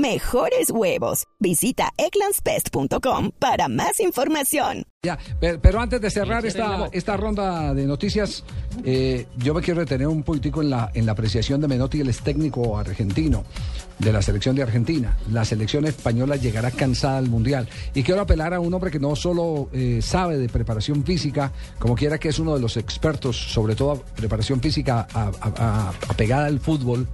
Mejores huevos. Visita egglandsbest.com para más información. Ya, pero, pero antes de cerrar esta, esta ronda de noticias, eh, yo me quiero detener un poquitico en la, en la apreciación de Menotti, el ex técnico argentino de la selección de Argentina. La selección española llegará cansada al Mundial. Y quiero apelar a un hombre que no solo eh, sabe de preparación física, como quiera que es uno de los expertos, sobre todo preparación física a- a- a- apegada al fútbol,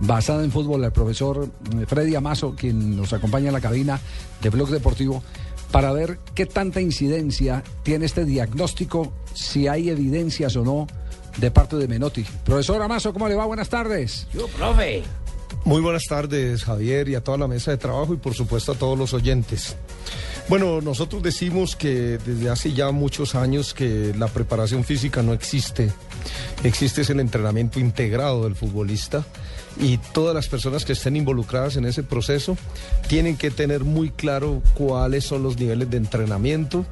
basada en fútbol, el profesor eh, Freddy Amazo, quien nos acompaña en la cabina de Blog Deportivo, para ver qué tanta incidencia tiene este diagnóstico, si hay evidencias o no de parte de Menotti. Profesor Amazo, ¿cómo le va? Buenas tardes. Yo, profe. Muy buenas tardes, Javier, y a toda la mesa de trabajo y por supuesto a todos los oyentes. Bueno, nosotros decimos que desde hace ya muchos años que la preparación física no existe. Existe el entrenamiento integrado del futbolista y todas las personas que estén involucradas en ese proceso tienen que tener muy claro cuáles son los niveles de entrenamiento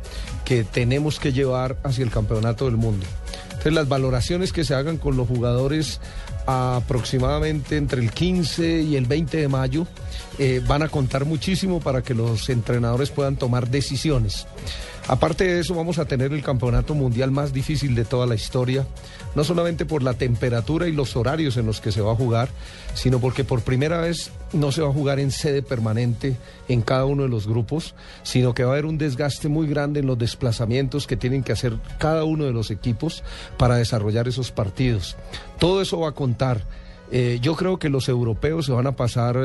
que tenemos que llevar hacia el campeonato del mundo. Entonces las valoraciones que se hagan con los jugadores aproximadamente entre el 15 y el 20 de mayo eh, van a contar muchísimo para que los entrenadores puedan tomar decisiones. Aparte de eso, vamos a tener el campeonato mundial más difícil de toda la historia, no solamente por la temperatura y los horarios en los que se va a jugar, sino porque por primera vez no se va a jugar en sede permanente en cada uno de los grupos, sino que va a haber un desgaste muy grande en los desplazamientos que tienen que hacer cada uno de los equipos para desarrollar esos partidos. Todo eso va a contar contar eh, yo creo que los europeos se van a pasar eh,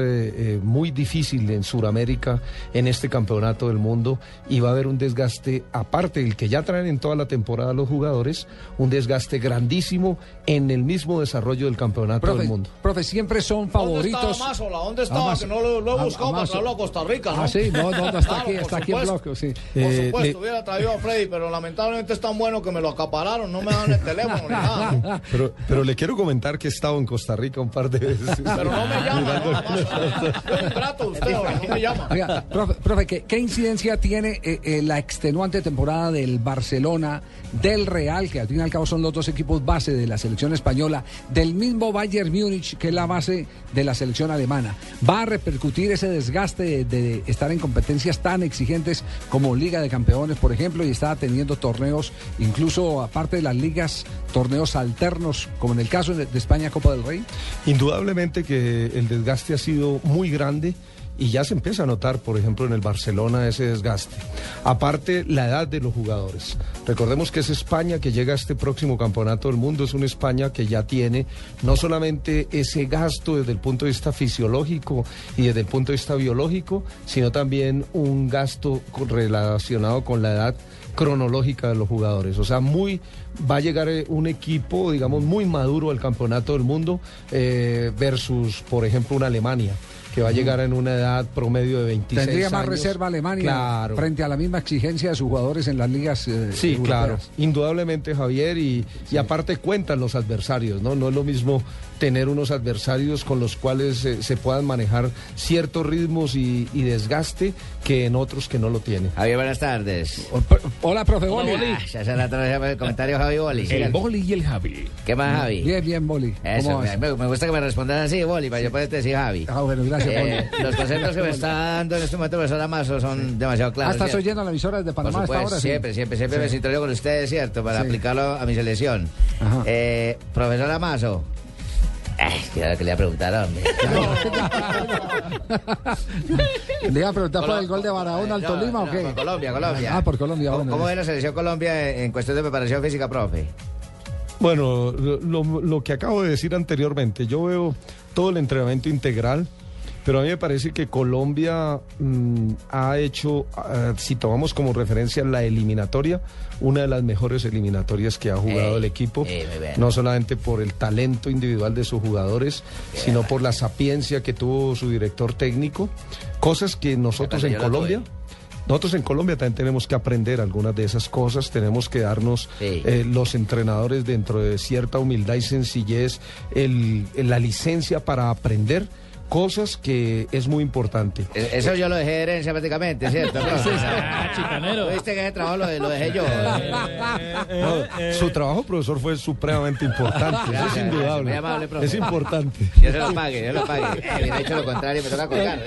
eh, muy difícil en Sudamérica en este campeonato del mundo y va a haber un desgaste, aparte del que ya traen en toda la temporada los jugadores, un desgaste grandísimo en el mismo desarrollo del campeonato Profe, del mundo. profe, siempre son ¿Dónde favoritos. estaba Mazola? ¿Dónde estaba? Amazo. Que no lo, lo he buscado para traerlo a Costa Rica, ¿no? Ah, sí, no, no, no, está Claro, aquí, está aquí en bloque, sí. Por Eh, supuesto, le- hubiera traído a Freddy, pero lamentablemente es tan bueno que me lo acapararon, no me dan el teléfono ni nada. Pero, pero le quiero comentar que he estado en Costa Rica un par de veces. Pero no me llama, ¿no? Usted, no me llama. Oiga, profe, profe, ¿qué, qué incidencia tiene eh, eh, la extenuante temporada del Barcelona, del Real, que al fin y al cabo son los dos equipos base de la selección española, del mismo Bayern Múnich, que es la base de la selección alemana? ¿Va a repercutir ese desgaste de, de estar en competencias tan exigentes como Liga de Campeones, por ejemplo, y está teniendo torneos, incluso aparte de las ligas, torneos alternos, como en el caso de, de España Copa del Rey? Indudablemente que el desgaste ha sido muy grande y ya se empieza a notar, por ejemplo, en el Barcelona ese desgaste. Aparte, la edad de los jugadores. Recordemos que es España que llega a este próximo campeonato del mundo, es una España que ya tiene no solamente ese gasto desde el punto de vista fisiológico y desde el punto de vista biológico, sino también un gasto relacionado con la edad cronológica de los jugadores. O sea, muy va a llegar eh, un equipo, digamos, muy maduro al campeonato del mundo eh, versus, por ejemplo, una Alemania que va a llegar en una edad promedio de 26 Tendría más años. reserva Alemania Claro. frente a la misma exigencia de sus jugadores en las ligas. eh, Sí, europeas. claro, indudablemente Javier y, y aparte cuentan los adversarios, ¿no? No es lo mismo tener unos adversarios con los cuales eh, se puedan manejar ciertos ritmos y, y desgaste que en otros que no lo tienen. Javier, buenas tardes. O- pro- Hola, profe Boli. Ah, ya se la traje el comentario Javi Boli. El Boli y el Javi. ¿Qué más, Javi? Bien, bien, Boli. Eso, ¿Cómo me, me- gusta que me respondan así, Boli, para yo poder decir Javi. Ah, bueno, gracias, Eh, los conceptos que me está dando en este momento profesor Amazo son demasiado Ah, claros. ¿estás ¿cierto? oyendo la emisora desde Por Panamá a supuesto, hora? Sí. siempre, siempre, siempre me sintonio con ustedes, ¿cierto? Para Sí. aplicarlo a mi selección. Ajá. Eh, profesor Amazo. Ay, que le iba a preguntar, hombre. Le iba a preguntar por el gol de Barahona al No, Tolima o qué? por Colombia, Colombia. Ah, por Colombia, ¿Cómo, cómo ve la selección Colombia en cuestión de preparación física, profe? Bueno, lo que acabo de decir anteriormente, yo veo todo el entrenamiento integral, pero a mí me parece que Colombia mm, ha hecho, ah, si tomamos como referencia la eliminatoria, una de las mejores eliminatorias que ha jugado Ey, el equipo, ey, no solamente por el talento individual de sus jugadores, sino por la sapiencia que tuvo su director técnico, cosas que nosotros en Colombia... Nosotros en Colombia también tenemos que aprender algunas de esas cosas, tenemos que darnos Sí. eh, los entrenadores dentro de cierta humildad y sencillez el- la licencia para aprender cosas que es muy importante. Eh, Eso yo lo dejé de herencia prácticamente, ¿cierto? Ah, chicanero. ¿Viste que ese trabajo lo, lo dejé yo? No, su trabajo, profesor, fue supremamente importante, eso es indudable. muy amable, es importante. Yo se lo pague, yo lo pague. Eh, hubiera hecho lo contrario, me toca colgar.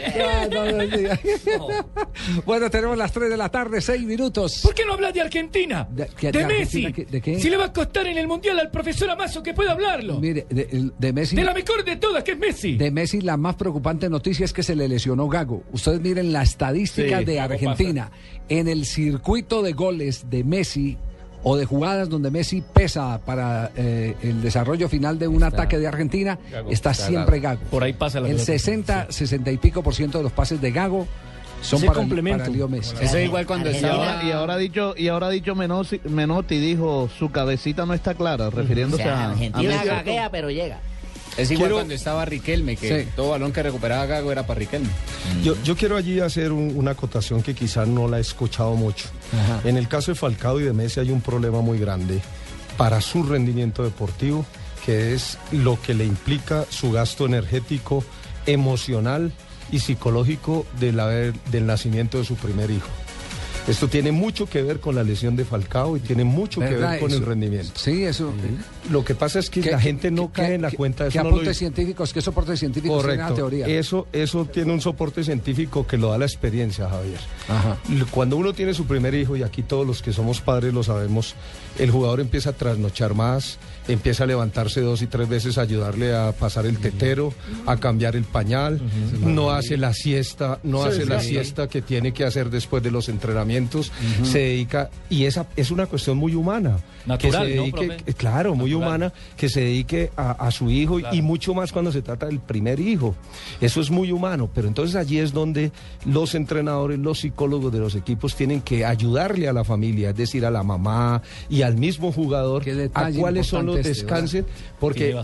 Bueno, tenemos las 3 de la tarde, 6 minutos. ¿Por qué no hablas de Argentina? ¿De- De, qué- de Messi. Argentina, qué- de qué? Si le va a costar en el Mundial al profesor Amazo que pueda hablarlo. Mire, de, de Messi. De la mejor de todas, que es Messi. De Messi la más preocupante noticia es que se le lesionó Gago. Ustedes miren la estadística Sí, de Argentina. En el circuito de goles de Messi o de jugadas donde Messi pesa para eh, el desarrollo final de un ataque de Argentina, está siempre Gago. Por ahí pasa la El pelota. 60, 60 y pico por ciento de los pases de Gago son Ese para, complemento. para Leo Messi. Eso es igual cuando Y estaba... ahora, y ahora ha dicho, y ahora dicho Menotti, Menotti dijo su cabecita no está clara, O refiriéndose sea, a, a Argentina Messi. gaguea, pero llega. Es igual Quiero- cuando estaba Riquelme, que Sí. todo balón que recuperaba Gago era para Riquelme. Yo, yo quiero allí hacer un- una acotación que quizás no la he escuchado mucho. En el caso de Falcao y de Messi hay un problema muy grande para su rendimiento deportivo, que es lo que le implica su gasto energético, emocional y psicológico del, haber- del nacimiento de su primer hijo. Esto tiene mucho que ver con la lesión de Falcao y tiene mucho que ver con Eso- el rendimiento. Sí, eso. Lo que pasa es que ¿Qué- la gente qué- no qué- cae en la qué- cuenta de ¿Qué eso. no lo apuntes dice. científicos, qué soportes científicos tiene la Correcto. teoría? Eso, eso tiene un soporte científico que lo da la experiencia, Javier. Ajá. Cuando uno tiene su primer hijo, y aquí todos los que somos padres lo sabemos, el jugador empieza a trasnochar más, empieza a levantarse dos y tres veces a ayudarle a pasar el tetero, a cambiar el pañal, no hace la siesta, no hace la siesta que tiene que hacer después de los entrenamientos, se dedica, y esa es una cuestión muy humana. Natural, que se ¿no, dedique, profe? eh, claro, muy humana, que se dedique a, a su hijo y mucho más cuando se trata del primer hijo. Eso es muy humano, pero entonces allí es donde los entrenadores, los psicólogos de los equipos tienen que ayudarle a la familia, es decir, a la mamá y al mismo jugador a cuáles son los este, descanses, porque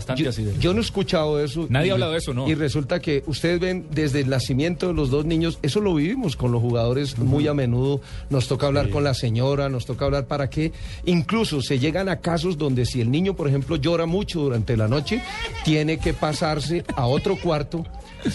yo no he escuchado eso. Nadie y- ha hablado de eso, ¿no? Y resulta que ustedes ven desde el nacimiento de los dos niños, eso lo vivimos con los jugadores muy a menudo, nos toca hablar con la señora, nos toca hablar para que incluso se llegan a casos donde si el niño, por ejemplo, llora mucho durante la noche, tiene que pasarse a otro cuarto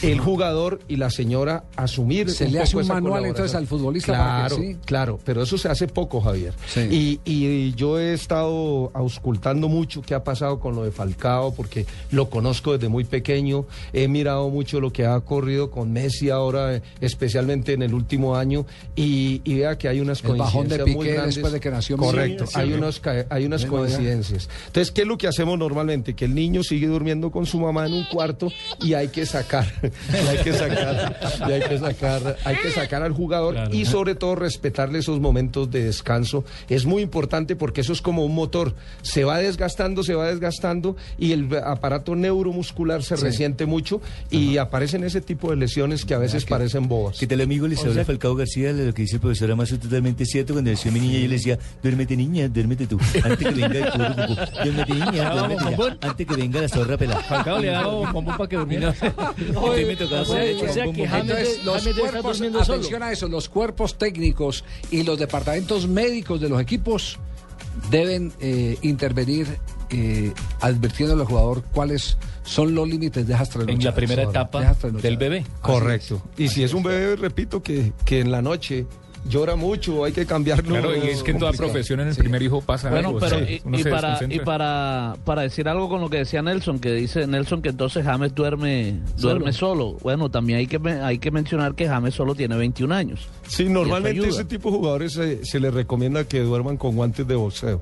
el jugador y la señora asumir Se un le poco hace un esa manual, entonces, al futbolista para que Claro, sí. claro, pero eso se hace poco, Javier. Sí. Y, y yo he estado auscultando mucho qué ha pasado con lo de Falcao, porque lo conozco desde muy pequeño. He mirado mucho lo que ha ocurrido con Messi ahora, especialmente en el último año, y, y vea que hay unas El bajón de coincidencias muy Piqué grandes. después de que nació. Correcto, Sí, hay, unos, hay unas coincidencias. Entonces, ¿qué es lo que hacemos normalmente? Que el niño sigue durmiendo con su mamá en un cuarto y hay que sacar, hay que sacar, y hay que sacar, hay que sacar al jugador Claro. y sobre todo respetarle esos momentos de descanso. Es muy importante porque eso es como un motor. Se va desgastando, se va desgastando y el aparato neuromuscular se resiente mucho y aparecen ese tipo de lesiones que a veces parecen bobas. ¿Qué tal amigo? Les habla Falcao García, lo que dice el profesor Amazo es totalmente cierto. Cuando nació mi niña yo le decía, duérmete niña, duérmete tú, antes que venga el cucú. Duérmete niña, duérmete ya, antes que venga la zorra pelada. Falcao le ha dado bombón para que durmiera. Entonces, los cuerpos, atención a eso, los cuerpos técnicos y los departamentos médicos de los equipos deben eh, intervenir eh, advirtiendo al jugador cuáles son los límites de esas En la primera De etapa trasnochadas. del bebé. Correcto. Y si es un bebé, repito, que, que en la noche llora mucho, hay que cambiarlo. Claro, y es que en toda profesión en el primer hijo pasa Bueno, algo. pero sí, y, y para, y para, para decir algo con lo que decía Nelson, que dice Nelson que entonces James duerme duerme solo. Bueno, también hay que me- hay que mencionar que James solo tiene 21 años. Sí, normalmente ese tipo de jugadores se, se les recomienda que duerman con guantes de boxeo.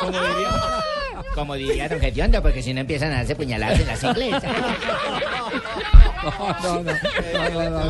Como diría, como diría don Gediondo, porque si no empiezan a darse puñaladas en las iglesias. No, no, no,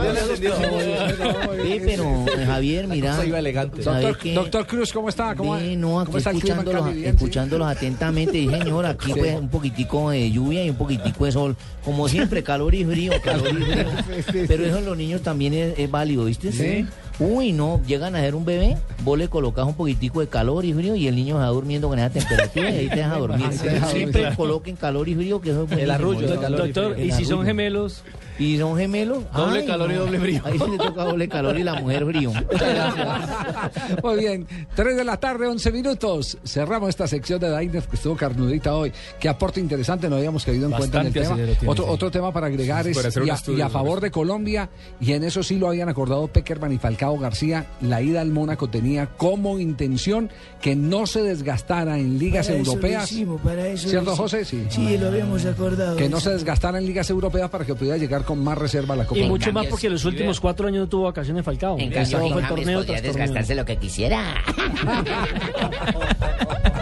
Sí, pero eh, Javier, mira. elegante. ¿sabes Doctor, Cruz, ¿cómo está? ¿Cómo, Ve, no, aquí cómo está el escuchándolos, Cali? Bien, sí. escuchándolos atentamente. Y señor, aquí pues un poquitico de lluvia y un poquitico de sol. Como siempre, calor y frío, calor y frío. Pero eso en los niños también es, es válido, ¿viste? Sí. Uy, no, llegan a ser un bebé, vos le colocas un poquitico de calor y frío y el niño se va durmiendo con esa temperatura y ahí te deja dormir. Siempre coloquen calor y frío, que eso es buenísimo. arrullo calor y Doctor, El ¿y si son arrullo. gemelos? ¿Y son gemelos? Doble calor y doble frío. Ahí sí le toca doble calor y la mujer frío. Muy bien, 3 de la tarde, 11 minutos. Cerramos esta sección de Diners que estuvo carnudita hoy. Qué aporte interesante, no habíamos caído en cuenta en el tema. tiene, Otro, sí. otro tema para agregar Sí, es para y a, estudio y a sobre favor de Colombia, y en eso sí lo habían acordado Peckerman y Falcao García, la ida al Mónaco tenía como intención que no se desgastara en ligas Para eso lo europeas. hicimos, para eso ¿Cierto. José? Sí. Sí, lo habíamos acordado. Que no se desgastara en ligas europeas para que pudiera llegar con más reserva a la Copa Y mucho más porque los últimos cuatro años no tuvo vacaciones Falcao. En cambio, torneo desgastarse lo que quisiera.